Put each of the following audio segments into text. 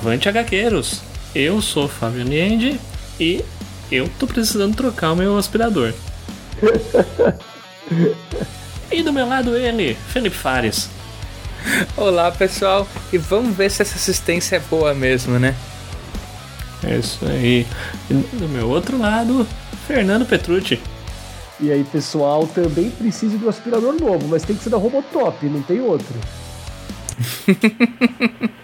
Avante HQueiros! Eu sou Fábio Niende e eu tô precisando trocar o meu aspirador. e do meu lado ele, Felipe Fares. Olá pessoal, e vamos ver se essa assistência é boa mesmo, né? É isso aí. E do meu outro lado, Fernando Petrucci. E aí, pessoal, também preciso de um aspirador novo, mas tem que ser da Robotop, não tem outro.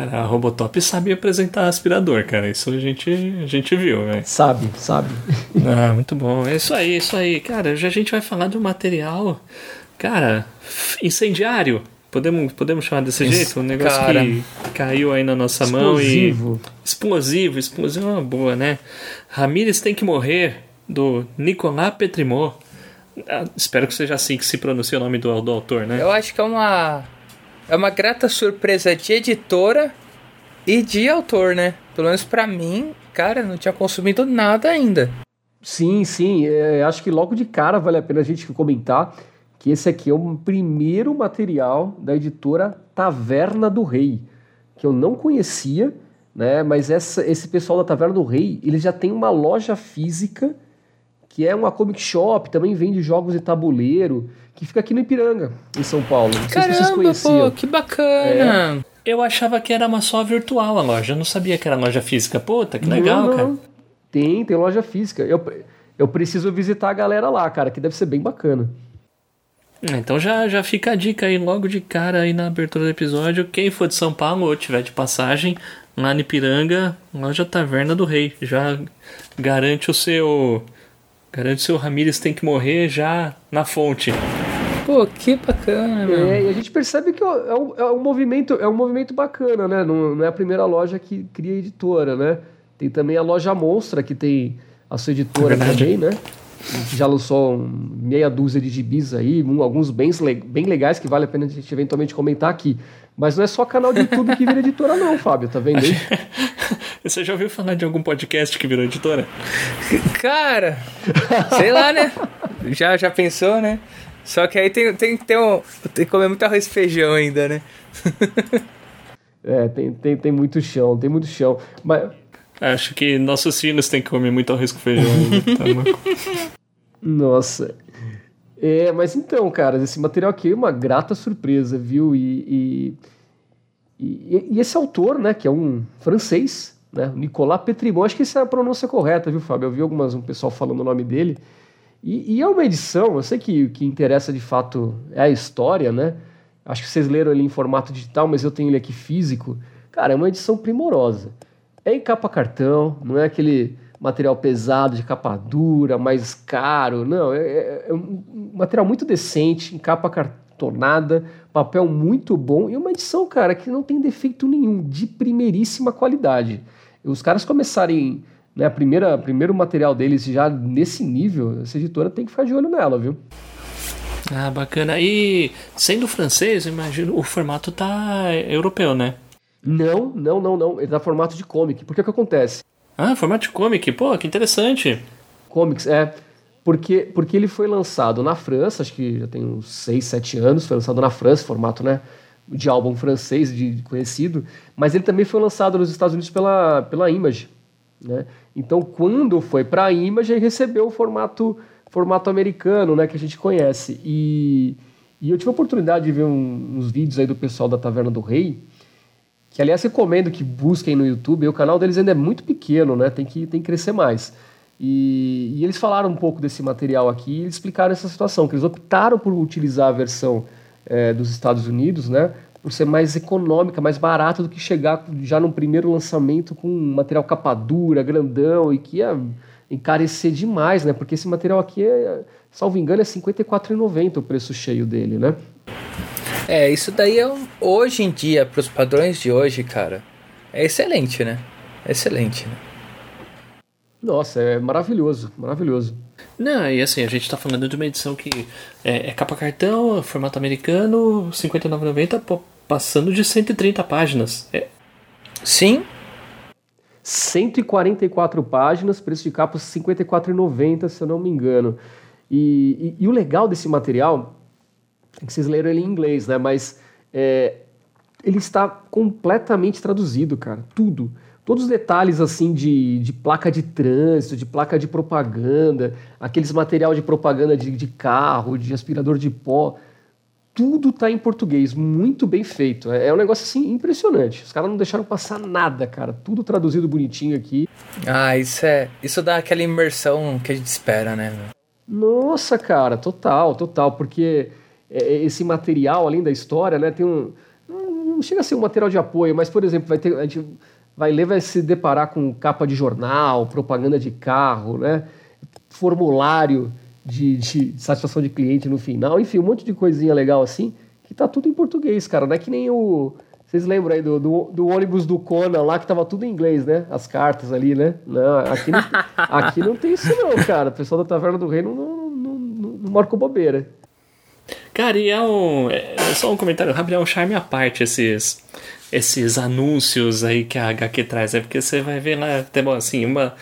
Cara, a Robotop sabe apresentar aspirador, cara. Isso a gente, a gente viu, né? Sabe, sabe. Ah, muito bom. É isso aí, isso aí. Cara, já a gente vai falar de um material, cara, incendiário. Podemos, podemos chamar desse jeito? Um negócio cara, que caiu aí na nossa explosivo. mão e. Explosivo. Explosivo é uma boa, né? Ramírez tem que morrer, do Nicolas Petrimot. Ah, espero que seja assim que se pronuncia o nome do, do autor, né? Eu acho que é uma é uma grata surpresa de editora e de autor, né? Pelo menos para mim, cara, não tinha consumido nada ainda. Sim, sim. É, acho que logo de cara vale a pena a gente comentar que esse aqui é o primeiro material da editora Taverna do Rei, que eu não conhecia, né? Mas essa, esse pessoal da Taverna do Rei, eles já tem uma loja física que é uma comic shop, também vende jogos de tabuleiro que fica aqui no Ipiranga, em São Paulo. Não Caramba, sei se vocês conheciam. Pô, que bacana! É. Eu achava que era uma só virtual a loja, eu não sabia que era loja física. Puta, que legal, não, não. cara. Tem, tem loja física. Eu, eu preciso visitar a galera lá, cara, que deve ser bem bacana. É, então já, já fica a dica aí logo de cara aí na abertura do episódio. Quem for de São Paulo ou tiver de passagem, lá no Ipiranga, loja Taverna do Rei. Já garante o seu. Garante o seu Ramírez tem que morrer já na fonte. Pô, que bacana, meu. É, e a gente percebe que é um, é um, movimento, é um movimento bacana, né? Não, não é a primeira loja que cria editora, né? Tem também a loja Monstra, que tem a sua editora é também, né? Já lançou meia dúzia de gibis aí, um, alguns bem, bem legais que vale a pena a gente eventualmente comentar aqui. Mas não é só canal de YouTube que vira editora, não, Fábio, tá vendo aí? Você já ouviu falar de algum podcast que virou editora? Cara, sei lá, né? Já, já pensou, né? Só que aí tem, tem que ter um. Tem que comer muito arroz e feijão ainda, né? é, tem, tem, tem muito chão, tem muito chão. Mas. Acho que nossos filhos têm que comer muito arroz com feijão ainda. Tá Nossa. É, mas então, cara, esse material aqui é uma grata surpresa, viu? E, e, e, e esse autor, né, que é um francês, né, Nicolas Petrimon, acho que essa é a pronúncia correta, viu, Fábio? Eu vi algumas, um pessoal falando o nome dele. E, e, é uma edição, eu sei que o que interessa de fato é a história, né? Acho que vocês leram ele em formato digital, mas eu tenho ele aqui físico. Cara, é uma edição primorosa. É em capa cartão, não é aquele material pesado de capa dura, mais caro. Não, é, é, é um material muito decente, em capa cartonada, papel muito bom e uma edição, cara, que não tem defeito nenhum, de primeiríssima qualidade. Os caras começarem né, a primeira primeiro material deles já nesse nível, essa editora tem que ficar de olho nela, viu? Ah, bacana. E sendo francês, imagino o formato tá europeu, né? Não, não, não, não. Ele tá formato de comic. Porque o que acontece? Ah, formato de comic. Pô, que interessante. Comics, é. Porque, porque ele foi lançado na França, acho que já tem uns 6, 7 anos, foi lançado na França, formato, né? De álbum francês, de conhecido, mas ele também foi lançado nos Estados Unidos pela, pela Image, né? Então, quando foi para a Image, recebeu o formato, formato americano, né, que a gente conhece. E, e eu tive a oportunidade de ver um, uns vídeos aí do pessoal da Taverna do Rei, que aliás recomendo que busquem no YouTube. O canal deles ainda é muito pequeno, né? Tem que, tem que crescer mais. E, e eles falaram um pouco desse material aqui e explicaram essa situação, que eles optaram por utilizar a versão é, dos Estados Unidos, né? Por ser mais econômica, mais barata do que chegar já no primeiro lançamento com um material capa dura, grandão e que ia encarecer demais, né? Porque esse material aqui é, salvo engano, é R$ 54,90 o preço cheio dele, né? É, isso daí é um, hoje em dia, para os padrões de hoje, cara, é excelente, né? Excelente, né? Nossa, é maravilhoso, maravilhoso. Não, e assim, a gente tá falando de uma edição que é, é capa cartão, formato americano, R$ 59,90, passando de 130 páginas. É. Sim. 144 páginas, preço de capa R$ 54,90, se eu não me engano. E, e, e, o legal desse material é que vocês leram ele em inglês, né? Mas é, ele está completamente traduzido, cara. Tudo. Todos os detalhes assim de, de placa de trânsito, de placa de propaganda, aqueles material de propaganda de, de carro, de aspirador de pó, tudo tá em português, muito bem feito. É, é um negócio assim impressionante. Os caras não deixaram passar nada, cara. Tudo traduzido bonitinho aqui. Ah, isso é. Isso dá aquela imersão que a gente espera, né? Nossa, cara, total, total. Porque é, é, esse material, além da história, né, tem um. Não chega a ser um material de apoio, mas, por exemplo, vai ter. A gente vai ler, vai se deparar com capa de jornal, propaganda de carro, né? Formulário de, de satisfação de cliente no final, enfim, um monte de coisinha legal assim, que tá tudo em português, cara. Não é que nem o. Vocês lembram aí do, do, do, ônibus do Conan lá que tava tudo em inglês, né? As cartas ali, né? Não, aqui não, aqui não tem isso não, cara. O pessoal da Taverna do Rei não, não, não, não marcou bobeira. Cara, e é um. É só um comentário rápido, é um charme à parte esses, esses anúncios aí que a HQ traz. É porque você vai ver lá, até bom, assim, uma,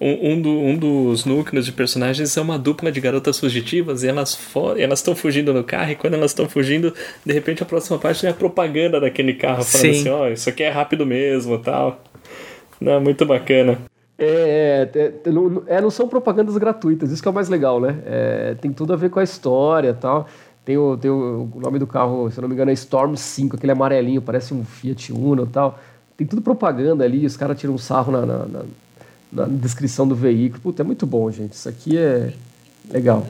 um, um, do, um, dos núcleos de personagens é uma dupla de garotas fugitivas e elas elas estão fugindo no carro e quando elas estão fugindo, de repente a próxima parte é a propaganda daquele carro falando Sim. assim, ó, oh, isso aqui é rápido mesmo tal. Não, muito bacana. É, é, é, não, é, não são propagandas gratuitas, isso que é o mais legal, né? É, tem tudo a ver com a história tal. Tem o, tem o, o nome do carro, se eu não me engano, é Storm 5, aquele amarelinho, parece um Fiat Uno e tal. Tem tudo propaganda ali, os caras tiram um sarro na, na, na na descrição do veículo. Puta, é muito bom, gente. Isso aqui é legal.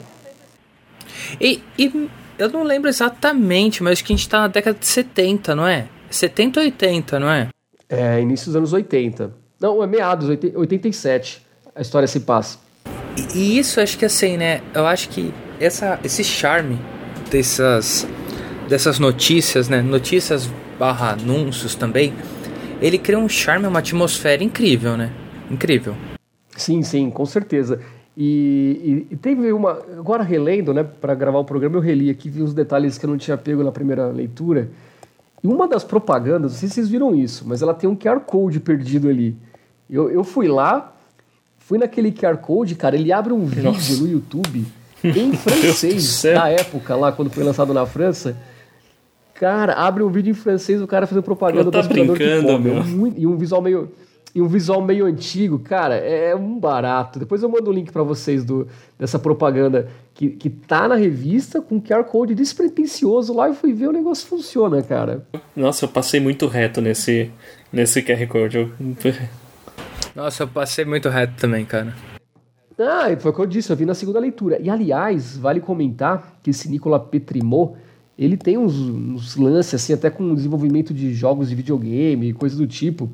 E, e eu não lembro exatamente, mas acho que a gente tá na década de 70, não é? 70 ou 80, não é? É, início dos anos 80. Não, é meados, 87. A história se passa. E, e isso acho que assim, né? Eu acho que essa, esse charme dessas, dessas notícias, né? Notícias barra anúncios também. Ele cria um charme, uma atmosfera incrível, né? incrível. Sim, sim, com certeza. E, e, e teve uma. Agora relendo, né, para gravar o programa, eu reli aqui, vi os detalhes que eu não tinha pego na primeira leitura. E uma das propagandas, não sei se vocês viram isso, mas ela tem um QR Code perdido ali. Eu, eu fui lá, fui naquele QR Code, cara, ele abre um vídeo Nossa. no YouTube em francês da época, lá quando foi lançado na França. Cara, abre um vídeo em francês, o cara fazendo propaganda tá do aspirador de pó, meu. E um visual meio e um visual meio antigo, cara, é um barato. Depois eu mando o um link para vocês do, dessa propaganda que, que tá na revista com QR Code despretensioso lá e fui ver o negócio funciona, cara. Nossa, eu passei muito reto nesse, nesse QR Code. Eu... Nossa, eu passei muito reto também, cara. Ah, foi o que eu disse, eu vi na segunda leitura. E aliás, vale comentar que esse Nicola Petrimot, ele tem uns, uns lances assim, até com desenvolvimento de jogos de videogame, coisa do tipo.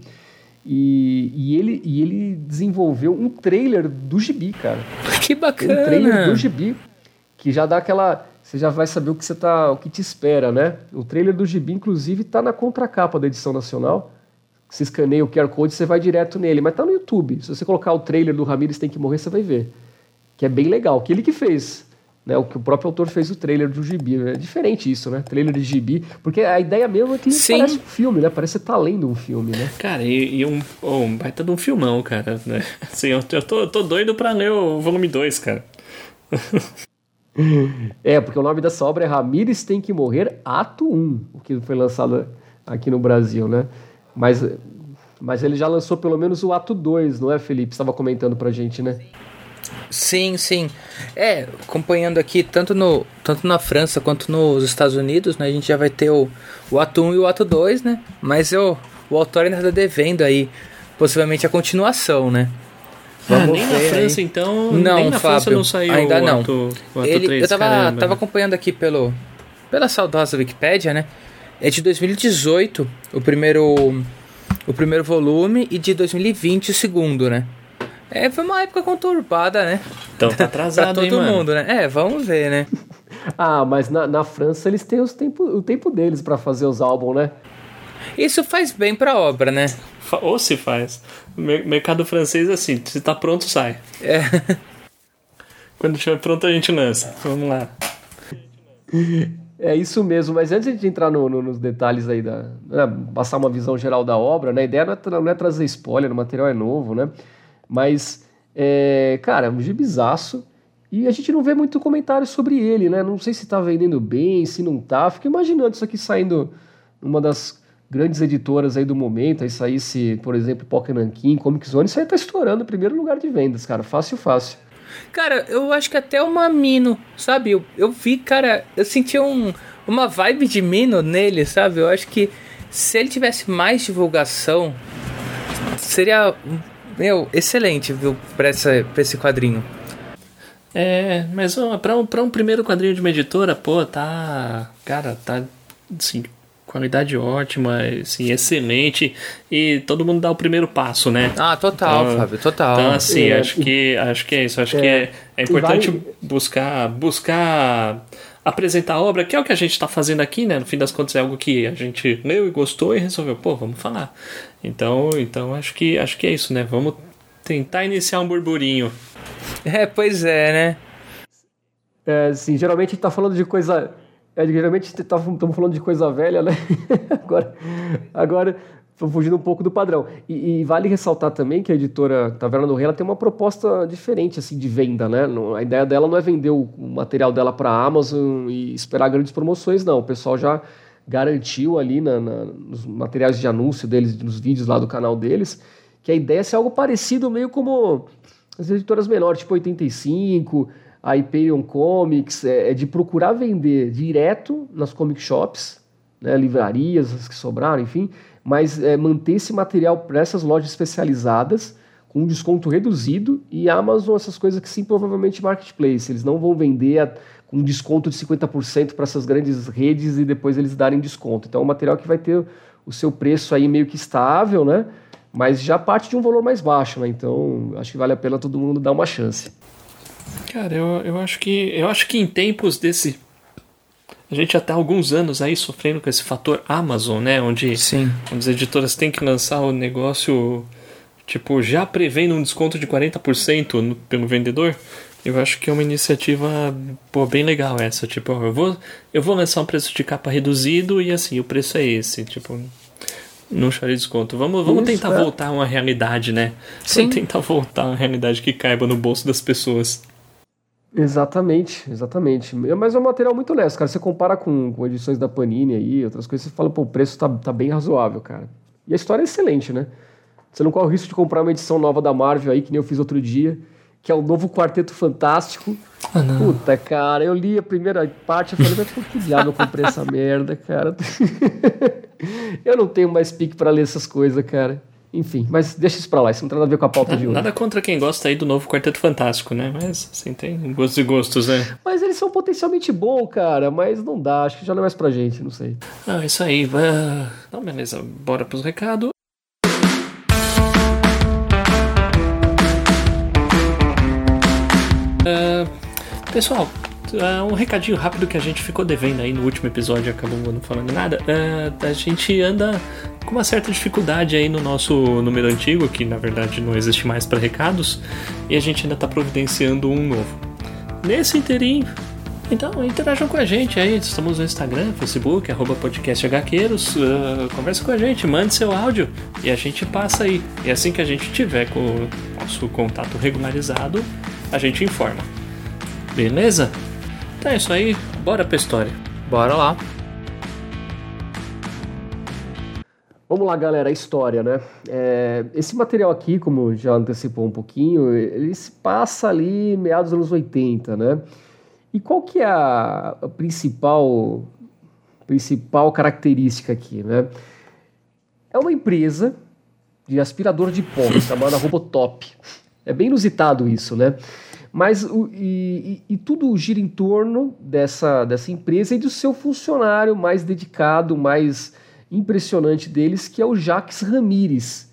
E, e, ele, e ele desenvolveu um trailer do gibi, cara. Que bacana! Um trailer do gibi, que já dá aquela. Você já vai saber o que você tá. o que te espera, né? O trailer do gibi, inclusive, tá na contracapa da edição nacional. Você escaneia o QR Code você vai direto nele, mas tá no YouTube. Se você colocar o trailer do Ramirez Tem Que Morrer, você vai ver. Que é bem legal. Que ele que fez. Né, o que o próprio autor fez o trailer do gibi. É diferente isso, né? Trailer de gibi. Porque a ideia mesmo é que Sim. parece um filme, né? Parece que você tá lendo um filme, né? Cara, e, e um, oh, um baita de um filmão, cara. Né? Assim, eu, eu, tô, eu tô doido pra ler o volume 2, cara. é, porque o nome dessa obra é Ramires Tem Que Morrer, Ato 1, o que foi lançado aqui no Brasil, né? Mas, mas ele já lançou pelo menos o Ato 2, não é, Felipe? Você estava comentando pra gente, né? Sim. Sim. É, acompanhando aqui, tanto, no, tanto na França quanto nos Estados Unidos, né? A gente já vai ter o, o ato 1 e o ato 2, né? Mas eu, o autor ainda está devendo aí, possivelmente, a continuação, né? Ah, Vamos ah, nem na França, aí. então. Não, nem na Fábio, França não saiu ainda o não. Ato, o ato Ele, 3, eu tava, caramba. tava acompanhando aqui pelo, pela saudosa Wikipédia, né? É de 2018 o primeiro, o primeiro volume e de 2020 o segundo, né? É, foi uma época conturbada, né? Então tá atrasado, pra todo hein, mundo, né? É, vamos ver, né? ah, mas na, na França eles têm os tempo, o tempo deles para fazer os álbuns, né? Isso faz bem pra obra, né? Ou se faz. Mercado francês, assim, se tá pronto, sai. É. Quando estiver pronto, a gente lança. Vamos lá. É isso mesmo, mas antes de entrar no, no, nos detalhes aí, da, né, passar uma visão geral da obra, né, a ideia não é, não é trazer spoiler, o material é novo, né? Mas, é, cara, é um gibizaço. E a gente não vê muito comentário sobre ele, né? Não sei se tá vendendo bem, se não tá. Fico imaginando isso aqui saindo numa das grandes editoras aí do momento, aí saísse, por exemplo, Pokémon King, Comic Zone, isso aí tá estourando o primeiro lugar de vendas, cara, fácil, fácil. Cara, eu acho que até uma Mino, sabe? Eu, eu vi, cara, eu senti um, uma vibe de Mino nele, sabe? Eu acho que se ele tivesse mais divulgação, seria, meu, excelente, viu, pra, essa, pra esse quadrinho. É, mas para um, pra um primeiro quadrinho de uma editora, pô, tá. Cara, tá. Assim, qualidade ótima, assim, excelente. E todo mundo dá o primeiro passo, né? Ah, total, então, Fábio, total. Então, assim, é, acho, que, acho que é isso. Acho é, que é, é importante vai... buscar. buscar apresentar a obra, que é o que a gente está fazendo aqui, né? No fim das contas é algo que a gente leu e gostou e resolveu, pô, vamos falar. Então, então acho que acho que é isso, né? Vamos tentar iniciar um burburinho. É, pois é, né? É, sim, geralmente a gente tá falando de coisa. É, geralmente estamos falando de coisa velha, né? agora, agora fugindo um pouco do padrão. E, e, vale ressaltar também que a editora Taverna do Rei ela tem uma proposta diferente assim de venda, né? A ideia dela não é vender o material dela para a Amazon e esperar grandes promoções, não. O pessoal já garantiu ali na, na, nos materiais de anúncio deles, nos vídeos lá do canal deles, que a ideia é ser algo parecido, meio como as editoras menores, tipo 85, a Hyperion Comics, é, é, de procurar vender direto nas comic shops, né, livrarias, as que sobraram, enfim, mas é, manter esse material para essas lojas especializadas com um desconto reduzido e Amazon, essas coisas que sim, provavelmente marketplace. Eles não vão vender a, com um desconto de 50% para essas grandes redes e depois eles darem desconto. Então é um material que vai ter o seu preço aí meio que estável, né? mas já parte de um valor mais baixo, né? Então acho que vale a pena todo mundo dar uma chance. Cara, eu, eu acho que eu acho que em tempos desse a gente já tá há alguns anos aí sofrendo com esse fator Amazon, né? Onde, Sim. onde as editoras têm que lançar o negócio, tipo, já prevendo um desconto de 40% no, pelo vendedor. Eu acho que é uma iniciativa pô, bem legal essa. Tipo, eu vou, eu vou lançar um preço de capa reduzido e assim, o preço é esse. Tipo, não chore desconto. Vamos, vamos Isso, tentar é. voltar a uma realidade, né? Sim. Vamos tentar voltar a uma realidade que caiba no bolso das pessoas. Exatamente, exatamente. Mas é um material muito honesto, cara. Você compara com, com edições da Panini aí, outras coisas, você fala, pô, o preço tá, tá bem razoável, cara. E a história é excelente, né? Você não corre o risco de comprar uma edição nova da Marvel aí, que nem eu fiz outro dia, que é o novo Quarteto Fantástico. Ah, Puta, cara, eu li a primeira parte e falei, mas por que diabo eu comprei essa merda, cara? eu não tenho mais pique para ler essas coisas, cara. Enfim, mas deixa isso pra lá, isso não tem nada a ver com a pauta nada, de hoje. Nada contra quem gosta aí do novo Quarteto Fantástico, né? Mas, assim, tem gostos e gostos, né? Mas eles são potencialmente bons, cara, mas não dá, acho que já não é mais pra gente, não sei. Ah, isso aí. Uh... Então, beleza, bora pros recados. Uh, pessoal, uh, um recadinho rápido que a gente ficou devendo aí no último episódio, acabou não falando nada. Uh, a gente anda com uma certa dificuldade aí no nosso número antigo, que na verdade não existe mais para recados, e a gente ainda está providenciando um novo. Nesse interim, então interajam com a gente aí, estamos no Instagram, Facebook, arroba podcasthqueiros, uh, conversa com a gente, mande seu áudio e a gente passa aí. E assim que a gente tiver com o nosso contato regularizado, a gente informa. Beleza? Então é isso aí, bora pra história. Bora lá. Vamos lá, galera, a história, né? É, esse material aqui, como já antecipou um pouquinho, ele se passa ali meados dos anos 80, né? E qual que é a, a principal, principal característica aqui, né? É uma empresa de aspirador de pó chamada Robotop. É bem inusitado isso, né? Mas o, e, e, e, tudo gira em torno dessa, dessa empresa e do seu funcionário mais dedicado, mais impressionante deles, que é o Jacques Ramírez,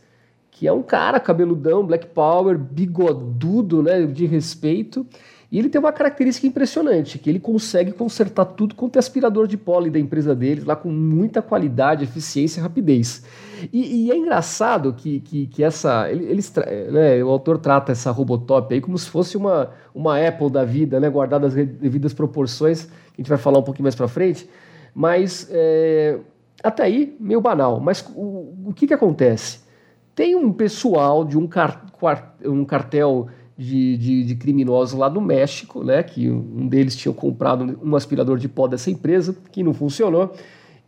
que é um cara cabeludão, black power, bigodudo, né, de respeito. E ele tem uma característica impressionante, que ele consegue consertar tudo quanto é aspirador de pólen da empresa deles, lá com muita qualidade, eficiência e rapidez. E, e é engraçado que, que, que essa. Eles, né, o autor trata essa Robotop aí como se fosse uma, uma Apple da vida, né, guardada as devidas proporções, que a gente vai falar um pouquinho mais para frente. Mas é, até aí, meio banal. Mas o, o que, que acontece? Tem um pessoal de um, car, um cartel de, de, de, criminosos lá do México, né? Que um deles tinha comprado um aspirador de pó dessa empresa, que não funcionou.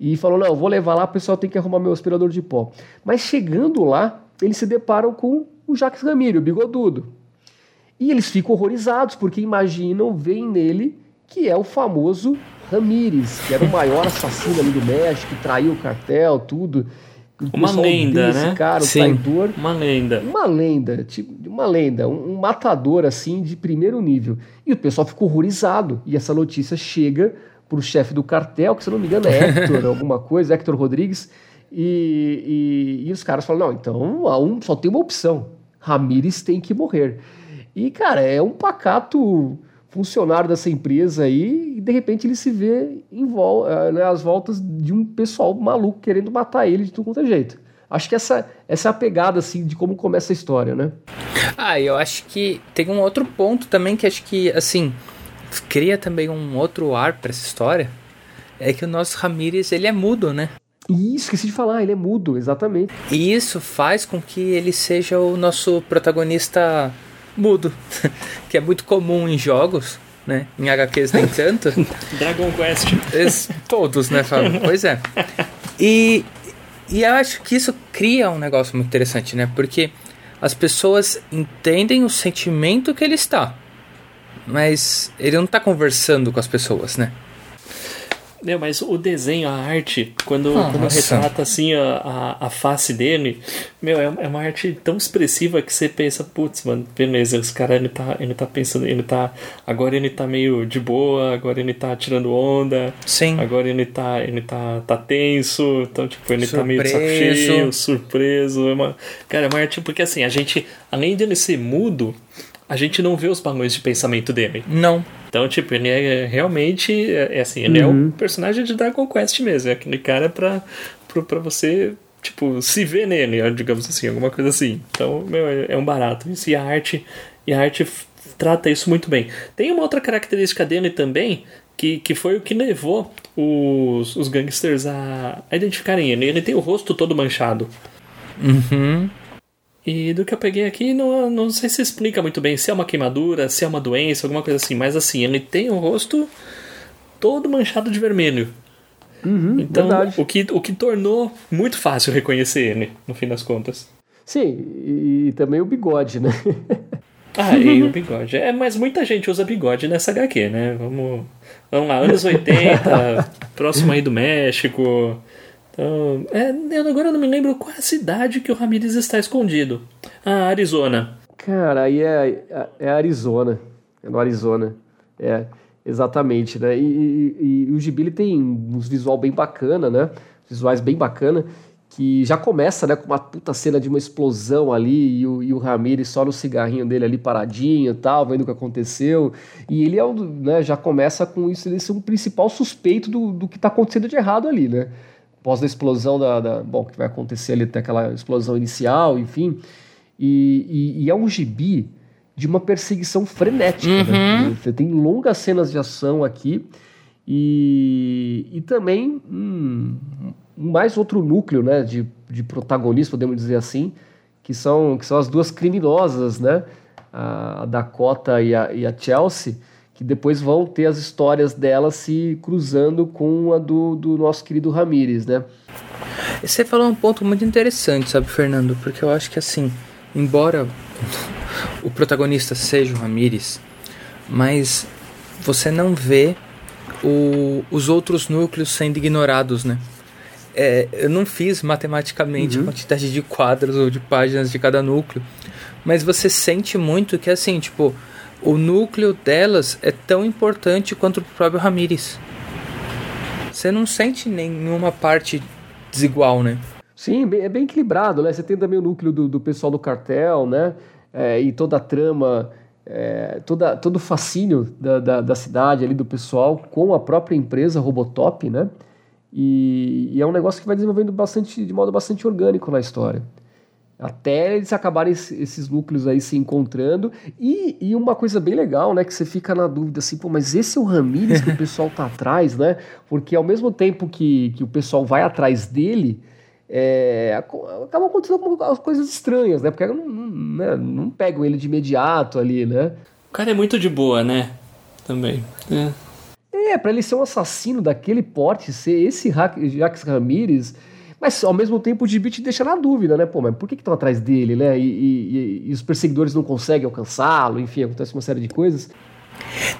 E falou: Não, vou levar lá, o pessoal tem que arrumar meu aspirador de pó. Mas chegando lá, eles se deparam com o Jacques Ramírez, o bigodudo. E eles ficam horrorizados, porque imaginam, veem nele que é o famoso Ramírez, que era o maior assassino ali do México, que traiu o cartel, tudo. O uma lenda, né? Cara, Sim, traidor. Uma lenda. Uma lenda, tipo, uma lenda, um, um matador assim de primeiro nível. E o pessoal ficou horrorizado. E essa notícia chega para o chefe do cartel, que se não me engano é Hector, alguma coisa, Hector Rodrigues, e, e, e, os caras falam, não, então um, só tem uma opção, Ramires tem que morrer. E, cara, é um pacato funcionário dessa empresa aí, e de repente ele se vê em vol eh, né, às voltas de um pessoal maluco querendo matar ele de tudo quanto é jeito. Acho que essa, essa é a pegada, assim, de como começa a história, né? Ah, eu acho que tem um outro ponto também que acho que, assim, cria também um outro ar para essa história, é que o nosso Ramírez, ele é mudo, né? Isso, esqueci de falar, ele é mudo, exatamente. E isso faz com que ele seja o nosso protagonista mudo, que é muito comum em jogos, né? Em HQs nem tanto. Dragon Quest. Es, todos, né, Fábio? Pois é. E, e eu acho que isso cria um negócio muito interessante, né? Porque as pessoas entendem o sentimento que ele está mas ele não tá conversando com as pessoas, né? Meu, mas o desenho, a arte, quando, ah, quando retrata assim a, a, a, face dele, meu, é, é, uma arte tão expressiva que você pensa, putz, mano, beleza, esse cara ele tá, ele tá pensando, ele tá. Agora ele tá meio de boa, agora ele tá tirando onda. Sim. Agora ele tá, ele tá, tá tenso, então, tipo, ele surpreso. tá meio de saco cheio, surpreso. É uma, cara, é uma arte, porque assim, a gente, além dele ser mudo, a gente não vê os balões de pensamento dele. Não. Então, tipo, ele é realmente. É, é assim, ele uhum. é o personagem de Dragon Quest mesmo. É aquele cara pra, pra, pra você, tipo, se ver nele, digamos assim, alguma coisa assim. Então, meu, é, é um barato. Isso e a arte. E a arte trata isso muito bem. Tem uma outra característica dele também, que, que foi o que levou os, os gangsters a, a identificarem ele. Ele tem o rosto todo manchado. Uhum. E do que eu peguei aqui, não, não sei se explica muito bem se é uma queimadura, se é uma doença, alguma coisa assim. Mas assim, ele tem o rosto todo manchado de vermelho. Uhum, então, o que, o que tornou muito fácil reconhecer ele, no fim das contas. Sim, e também o bigode, né? ah, e o bigode. É, mas muita gente usa bigode nessa HQ, né? Vamos, vamos lá, anos 80, próximo aí do México. Então, é, eu agora não me lembro qual é a cidade que o Ramirez está escondido. Ah, Arizona. Cara, aí é, é Arizona. É no Arizona. É, exatamente, né? E, e, e o Gibi tem uns visual bem bacana, né? Visuais bem bacana, que já começa, né, com uma puta cena de uma explosão ali e o, e o Ramirez só no cigarrinho dele ali paradinho e tal, vendo o que aconteceu. E ele é um, né, já começa com isso, ele é um principal suspeito do, do que está acontecendo de errado ali, né? Pós a explosão da, da, Bom, que vai acontecer ali, aquela explosão inicial, enfim. E, e, e, é um gibi de uma perseguição frenética. Né? Uhum. Né? Você tem longas cenas de ação aqui. E, e também hum, mais outro núcleo né, de, de protagonismo, podemos dizer assim, que são, que são as duas criminosas, né? A Dakota e a, e a Chelsea que depois vão ter as histórias delas se cruzando com a do, do nosso querido Ramires, né? Você falou um ponto muito interessante, sabe, Fernando? Porque eu acho que assim, embora o protagonista seja o Ramires, mas você não vê o, os outros núcleos sendo ignorados, né? É, eu não fiz matematicamente uhum. a quantidade de quadros ou de páginas de cada núcleo, mas você sente muito que assim, tipo, o núcleo delas é tão importante quanto o próprio Ramires. Você não sente nenhuma parte desigual, né? Sim, é bem equilibrado, né? Você tem também o núcleo do, do pessoal do cartel, né? É, e toda a trama, é, toda, todo o fascínio da, da, da, cidade ali, do pessoal, com a própria empresa Robotop, né? E, e é um negócio que vai desenvolvendo bastante, de modo bastante orgânico na história até eles acabarem esses núcleos aí se encontrando. E, e, uma coisa bem legal, né, que você fica na dúvida assim, pô, mas esse é o Ramires que o pessoal tá atrás, né? Porque ao mesmo tempo que, que o pessoal vai atrás dele, é, acabam acontecendo algumas coisas estranhas, né? Porque não, não, né, não pegam ele de imediato ali, né? O cara é muito de boa, né? Também. É. É, para ele ser um assassino daquele porte, ser esse Jacques Ramirez, mas ao mesmo tempo o gibi te deixa na dúvida, né? Pô, mas por que estão atrás dele, né? E, e, e, os perseguidores não conseguem alcançá-lo, enfim, acontece uma série de coisas.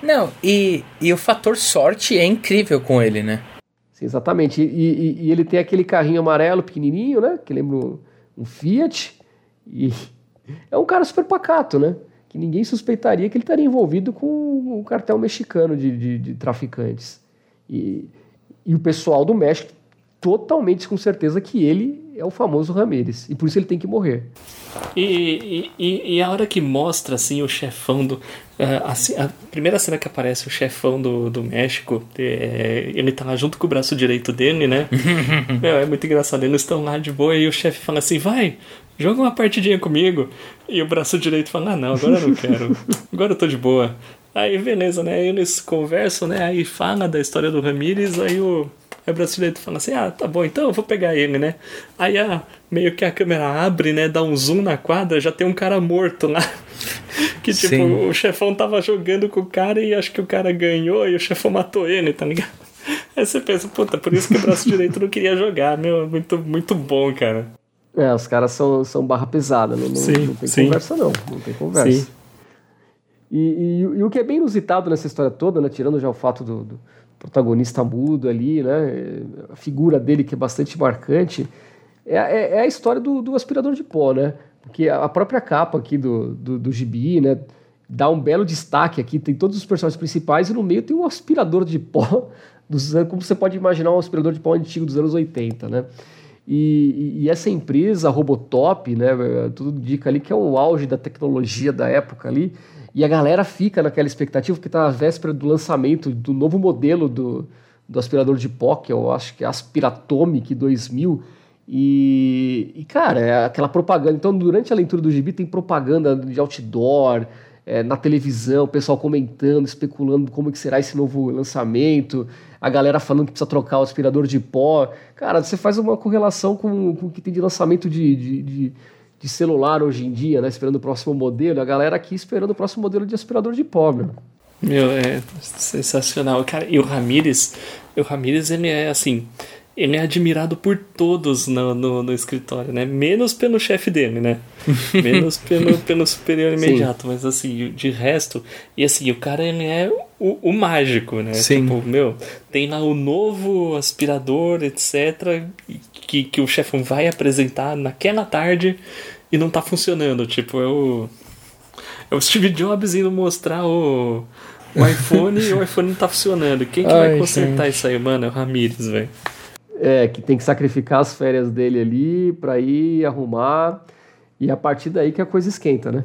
Não, e, e o fator sorte é incrível com ele, né? Sim, exatamente. E, ele tem aquele carrinho amarelo pequenininho, né? Que lembra um, um Fiat. E é um cara super pacato, né? Que ninguém suspeitaria que ele estaria envolvido com o cartel mexicano de, de, de traficantes. E, e o pessoal do México totalmente com certeza que ele é o famoso Ramirez. E por isso ele tem que morrer. E, e, e a hora que mostra assim o chefão do. Assim, a primeira cena que aparece o chefão do, do México, é, ele tá lá junto com o braço direito dele, né? Meu, é muito engraçado. Eles estão lá de boa e o chefe fala assim: vai, joga uma partidinha comigo. E o braço direito fala: ah, não, agora eu não quero. Agora eu tô de boa. Aí beleza, né? Eles conversam, né? Aí fala da história do Ramirez, aí o Aí o brasileiro fala assim: ah, tá bom, então eu vou pegar ele, né? Aí a, meio que a câmera abre, né? Dá um zoom na quadra, já tem um cara morto lá. que tipo, Sim. o chefão tava jogando com o cara e acho que o cara ganhou e o chefão matou ele, tá ligado? Aí você pensa, puta, por isso que o braço direito não queria jogar, meu, muito, muito bom, cara. É, os caras são, são barra pesada, né? Não, sim, não tem sim. conversa, não. Não tem conversa. Sim. E, e, e, o que é bem inusitado nessa história toda, né? Tirando já o fato do, do protagonista mudo ali, né? A figura dele que é bastante marcante. É, é, é a história do, do, aspirador de pó, né? Porque a própria capa aqui do, do, do gibi, né? Dá um belo destaque aqui, tem todos os personagens principais e no meio tem um aspirador de pó, dos, como você pode imaginar um aspirador de pó antigo dos anos 80, né? E, e, essa empresa, Robotop, né, tudo indica ali que é o auge da tecnologia da época ali, e a galera fica naquela expectativa, porque está na véspera do lançamento do novo modelo do, do aspirador de pó, que eu acho que é Aspiratomic 2000. E, e, cara, é aquela propaganda. Então, durante a leitura do gibi, tem propaganda de outdoor, é, na televisão, o pessoal comentando, especulando como que será esse novo lançamento, a galera falando que precisa trocar o aspirador de pó. Cara, você faz uma correlação com, com o que tem de lançamento de, de, de de celular hoje em dia, né? Esperando o próximo modelo, a galera aqui esperando o próximo modelo de aspirador de pó, meu. Meu, é sensacional. Cara, e o Ramires, o Ramires, ele é assim, ele é admirado por todos no, no, no escritório, né? Menos pelo chefe dele, né? Menos pelo, pelo superior imediato, Sim. mas assim, de resto, e assim, o cara ele é o, o mágico, né? Sim. Tipo, meu, tem lá o novo aspirador, etc, que, que o chefão vai apresentar naquela tarde e não tá funcionando. Tipo, é o. É o Steve Jobs indo mostrar o, o iPhone e o iPhone não tá funcionando. Quem que Ai, vai consertar gente. isso aí, mano? É o Ramirez, velho. É, que tem que sacrificar as férias dele ali pra ir arrumar. E a partir daí que a coisa esquenta, né?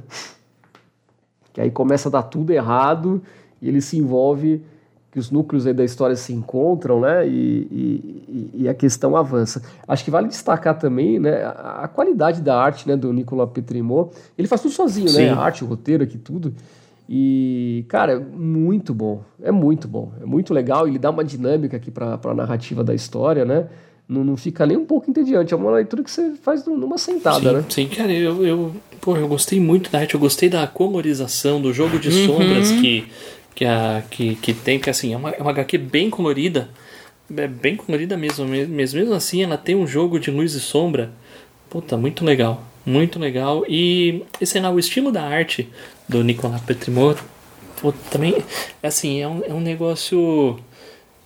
Que aí começa a dar tudo errado e ele se envolve que os núcleos da história se encontram, né? E, e, e, a questão avança. Acho que vale destacar também, né? A, qualidade da arte, né? Do Nicolas Petrimot. Ele faz tudo sozinho, né? Sim. né? A arte, o roteiro aqui, tudo. E, cara, é muito bom. É muito bom. É muito legal. Ele dá uma dinâmica aqui para a narrativa da história, né? Não, não fica nem um pouco entediante. É uma leitura que você faz numa sentada, sim, né? Sim, cara, eu, eu, pô, eu gostei muito da arte. Eu gostei da colorização, do jogo de uhum. sombras que que, a, que, que tem, que assim, é uma, é uma HQ bem colorida, é bem colorida mesmo, mesmo, mesmo assim ela tem um jogo de luz e sombra, puta, muito legal, muito legal, e, esse lá, o estilo da arte do Nicolas Petrimot, também, assim, é um, é um negócio,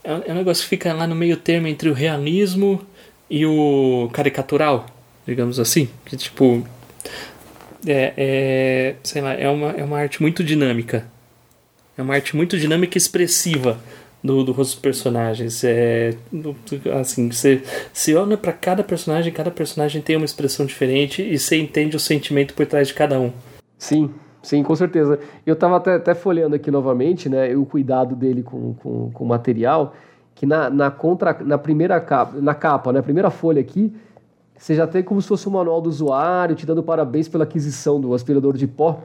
é um, é um negócio que fica lá no meio termo entre o realismo e o caricatural, digamos assim, que tipo, é, é, sei lá, é uma, é uma arte muito dinâmica, é uma arte muito dinâmica e expressiva do, do rosto dos personagens. É, assim, você, você olha para cada personagem, cada personagem tem uma expressão diferente e você entende o sentimento por trás de cada um. Sim, sim, com certeza. Eu estava até, até folheando aqui novamente, né, o cuidado dele com, com, com o material, que na, na, contra, na primeira capa, na capa, né, primeira folha aqui, você já tem como se fosse um manual do usuário, te dando parabéns pela aquisição do aspirador de pó.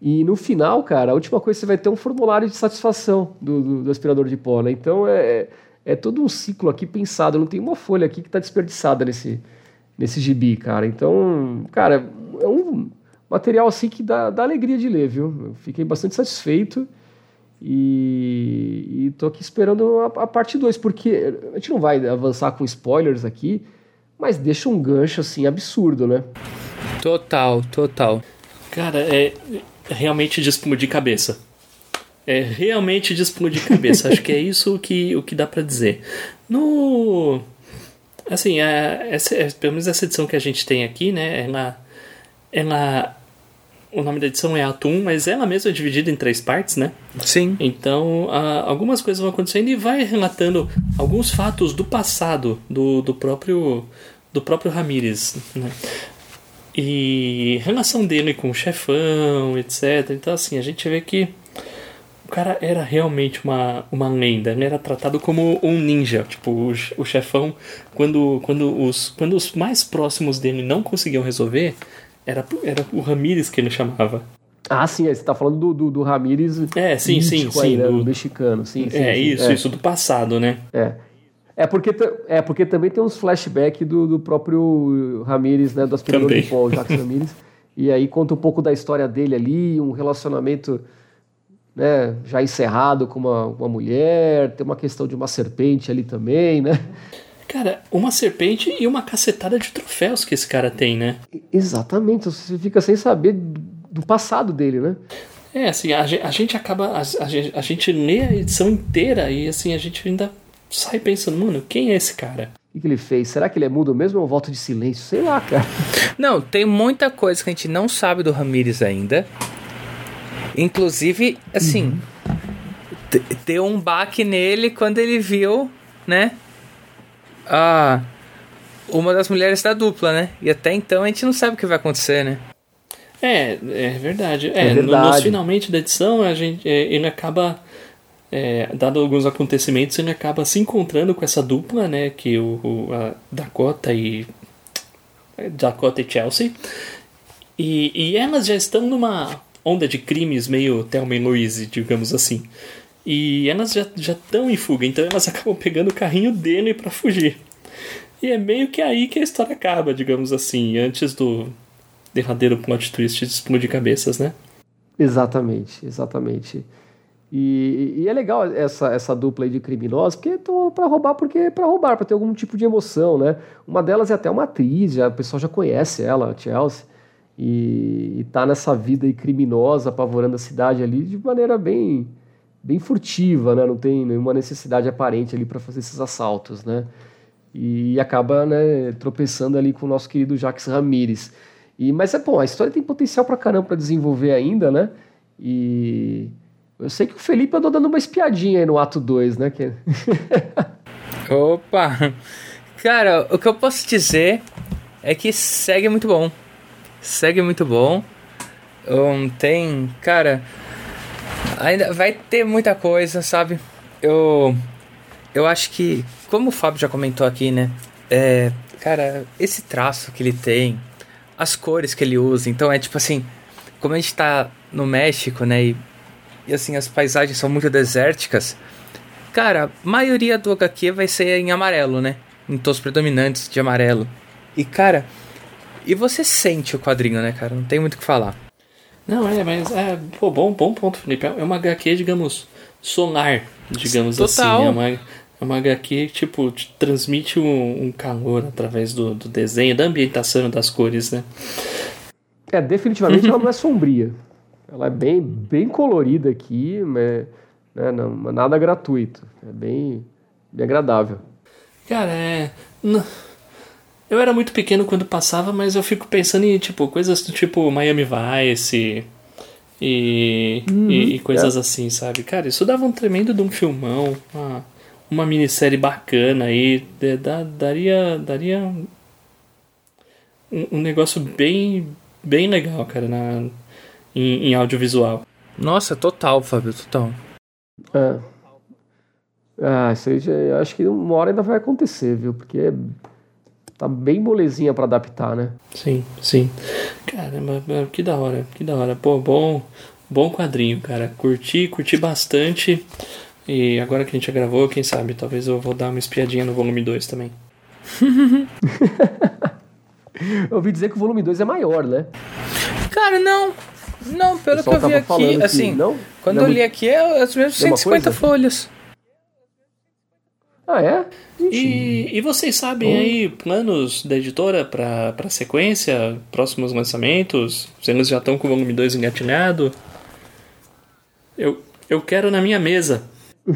E no final, cara, a última coisa você vai ter um formulário de satisfação do, do, do aspirador de pó, né? Então é, é todo um ciclo aqui pensado. Não tem uma folha aqui que está desperdiçada nesse, nesse gibi, cara. Então, cara, é um material assim que dá, dá alegria de ler, viu? Eu fiquei bastante satisfeito. E, e tô aqui esperando a, a parte 2, porque a gente não vai avançar com spoilers aqui, mas deixa um gancho assim absurdo, né? Total, total. Cara, é realmente de explodir cabeça. É realmente de explodir cabeça. Acho que é isso que, o que dá para dizer. No. Assim, a, essa, é, pelo menos essa edição que a gente tem aqui, né? Ela. Ela. O nome da edição é Atum, mas ela mesma é dividida em três partes, né? Sim. Então, a, algumas coisas vão acontecendo e vai relatando alguns fatos do passado do, do próprio do próprio Ramírez, né? E relação dele com o chefão, etc. Então, assim, a gente vê que o cara era realmente uma, uma lenda. Ele era tratado como um ninja. Tipo, o, o chefão, quando, quando, os, quando os mais próximos dele não conseguiam resolver, era, era o Ramírez que ele chamava. Ah, sim, você está falando do, do, do Ramírez. É, sim, sim, sim. Aí, né, do, mexicano, sim, sim É, sim, isso, é. isso do passado, né? É. É porque, é porque também tem uns flashbacks do, do próprio Ramírez, né? Do aspirador Também. de pó, o Jacques Ramírez. E aí conta um pouco da história dele ali, um relacionamento né, já encerrado com uma, uma mulher, tem uma questão de uma serpente ali também, né? Cara, uma serpente e uma cacetada de troféus que esse cara tem, né? Exatamente, você fica sem saber do, do passado dele, né? É, assim, a, a gente acaba. A, a gente, a gente lê a edição inteira e assim, a gente ainda sai pensando, mano, quem é esse cara? O que, que ele fez? Será que ele é mudo mesmo ou é um voto de silêncio? Sei lá, cara. Não, tem muita coisa que a gente não sabe do Ramírez ainda. Inclusive, assim, te- deu um baque nele quando ele viu, né? A uma das mulheres da dupla, né? E até então a gente não sabe o que vai acontecer, né? É, é verdade. É, É no- verdade. nos finalmente da edição, a gente, é, ele acaba. É, dado alguns acontecimentos, ele acaba se encontrando com essa dupla, né? Que o, o- a Dakota e. Dakota e Chelsea. E, e elas já estão numa onda de crimes meio Thelma e Louise, digamos assim. E elas já estão em fuga, então elas acabam pegando o carrinho dele pra fugir. E é meio que aí que a história acaba, digamos assim, antes do derradeiro plot twist de explodir cabeças, né? Exatamente, exatamente. E, e é legal essa, essa dupla aí de criminosos, porque estão para roubar, porque é para roubar, para ter algum tipo de emoção, né? Uma delas é até uma atriz, já, o pessoal já conhece ela, a Chelsea, e, e tá nessa vida aí criminosa, apavorando a cidade ali de maneira bem, bem furtiva, né? Não tem nenhuma necessidade aparente ali para fazer esses assaltos, né? E acaba né, tropeçando ali com o nosso querido Jacques Ramírez. E, mas é bom, a história tem potencial pra caramba pra desenvolver ainda, né? E eu sei que o Felipe andou dando uma espiadinha aí no ato 2, né? Que... Opa! Cara, o que eu posso dizer é que segue muito bom. Segue muito bom. Um, tem. Cara. Ainda vai ter muita coisa, sabe? Eu. Eu acho que. Como o Fábio já comentou aqui, né? É. Cara, esse traço que ele tem. As cores que ele usa. Então é tipo assim. Como a gente tá no México, né? E, e assim, as paisagens são muito desérticas. Cara, a maioria do HQ vai ser em amarelo, né? Em tons predominantes de amarelo. E, cara, e você sente o quadrinho, né, cara? Não tem muito o que falar. Não, é, mas é pô, bom, bom ponto, Felipe. É uma HQ, digamos, solar, digamos Total. assim. É uma, é uma HQ que, tipo, te transmite um, um calor através do, do desenho, da ambientação e das cores, né? É, definitivamente ela não é sombria. Ela é bem, bem colorida aqui, mas né, não, nada gratuito. É bem, bem agradável. Cara, é. n- Eu era muito pequeno quando passava, mas eu fico pensando em, tipo, coisas do tipo Miami Vice e, e, e coisas assim, sabe? Cara, isso dava um tremendo de um filmão, uma, uma minissérie bacana aí, de- da- daria, daria um, um negócio bem, bem legal, cara, na, em, em audiovisual. Nossa, total, Fábio, total. É. Ah, isso aí já, eu acho que uma hora ainda vai acontecer, viu? Porque tá bem molezinha pra adaptar, né? Sim, sim. Caramba, que da hora, que da hora. Pô, bom, bom quadrinho, cara. Curti, curti bastante. E agora que a gente já gravou, quem sabe, talvez eu vou dar uma espiadinha no volume 2 também. Eu ouvi dizer que o volume 2 é maior, né? Cara, não. Não, pelo que eu vi aqui, assim, não? quando Não é eu li aqui é as mesmas Mesma 150 coisa? folhas. Ah, é? E, e vocês sabem oh. aí planos da editora para pra sequência, próximos lançamentos? Vocês já estão com o volume 2 engatilhado? Eu, eu quero na minha mesa.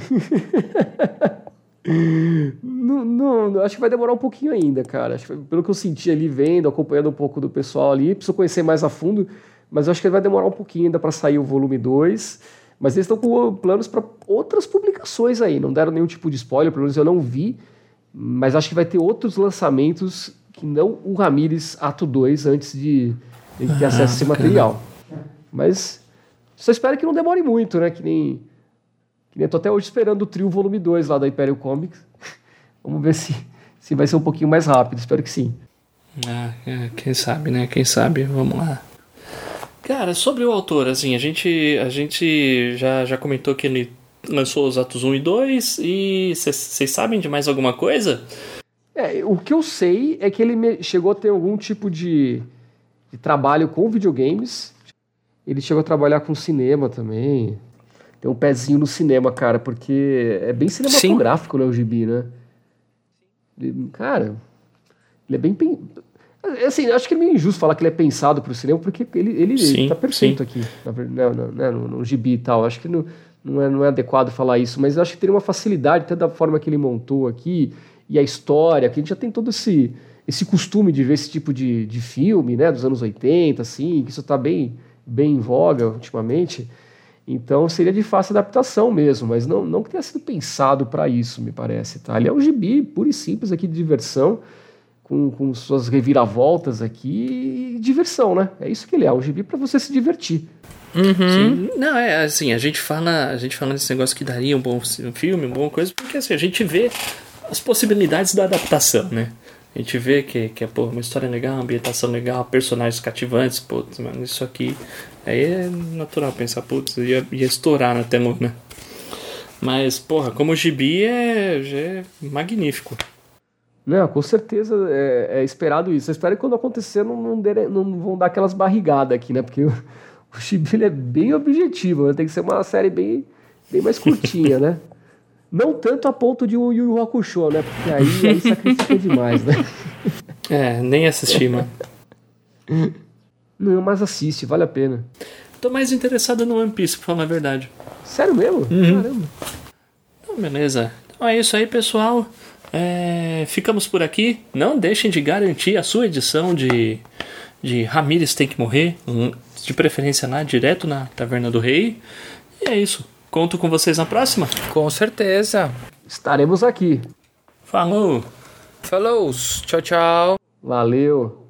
não, não, acho que vai demorar um pouquinho ainda, cara. Que, pelo que eu senti ali vendo, acompanhando um pouco do pessoal ali, preciso conhecer mais a fundo, mas acho que vai demorar um pouquinho ainda para sair o volume 2. Mas eles estão com planos para outras publicações aí. Não deram nenhum tipo de spoiler, pelo menos eu não vi. Mas acho que vai ter outros lançamentos que não o Ramires Ato 2 antes de, de ter ah, acesso a esse material. Mas só espero que não demore muito, né? Que nem. Que nem eu tô até hoje esperando o trio volume 2 lá da Imperial Comics. Vamos ver se, se vai ser um pouquinho mais rápido. Espero que sim. Ah, é, quem sabe, né? Quem sabe? Vamos lá. Cara, sobre o autor, assim, a gente, a gente já, já comentou que ele lançou os atos 1 e 2 e vocês sabem de mais alguma coisa? É, o que eu sei é que ele chegou a ter algum tipo de, de trabalho com videogames. Ele chegou a trabalhar com cinema também. Tem um pezinho no cinema, cara, porque é bem cinematográfico, Sim. né, o gibi, né? Cara, ele é bem assim, acho que é meio injusto falar que ele é pensado para o cinema, porque ele, ele, sim, tá perfeito sim. aqui, na, né, né, no, no, gibi e tal. Acho que não, não, é, não é adequado falar isso, mas acho que teria uma facilidade, até da forma que ele montou aqui, e a história, que a gente já tem todo esse, esse costume de ver esse tipo de, de filme, né, dos anos 80, assim, que isso está bem, bem em voga ultimamente. Então seria de fácil adaptação mesmo, mas não, não que tenha sido pensado para isso, me parece. Tá? Ele é um gibi puro e simples aqui de diversão com, com suas reviravoltas aqui e diversão, né? É isso que ele é, um gibi para você se divertir. Uhum. Não, é assim, a gente fala, a gente fala desse negócio que daria um bom filme, uma boa coisa, porque assim, a gente vê as possibilidades da adaptação, né? A gente vê que, que é pô, uma história legal, uma ambientação legal, personagens cativantes, putz, mano, isso aqui. Aí é natural pensar, putz, ia, ia estourar na tela, né? Mas, porra, como o gibi é, é magnífico. Não, com certeza é, é esperado isso. Eu espero que quando acontecer não, não, der, não vão dar aquelas barrigadas aqui, né? Porque o, o Chibi é bem objetivo, né? tem que ser uma série bem, bem mais curtinha, né? Não tanto a ponto de um Yu Yu Hakusho, né? Porque aí, aí sacrifica demais, né? É, nem assisti, mano. Não, mas assiste, vale a pena. Tô mais interessado no One Piece, pra falar a verdade. Sério mesmo? Uhum. Caramba. Então, beleza. Então é isso aí, pessoal. É, ficamos por aqui. Não deixem de garantir a sua edição de, de Ramírez Tem Que Morrer, de preferência na, direto na Taverna do Rei. E é isso. Conto com vocês na próxima. Com certeza. Estaremos aqui. Falou. Falou. Tchau, tchau. Valeu.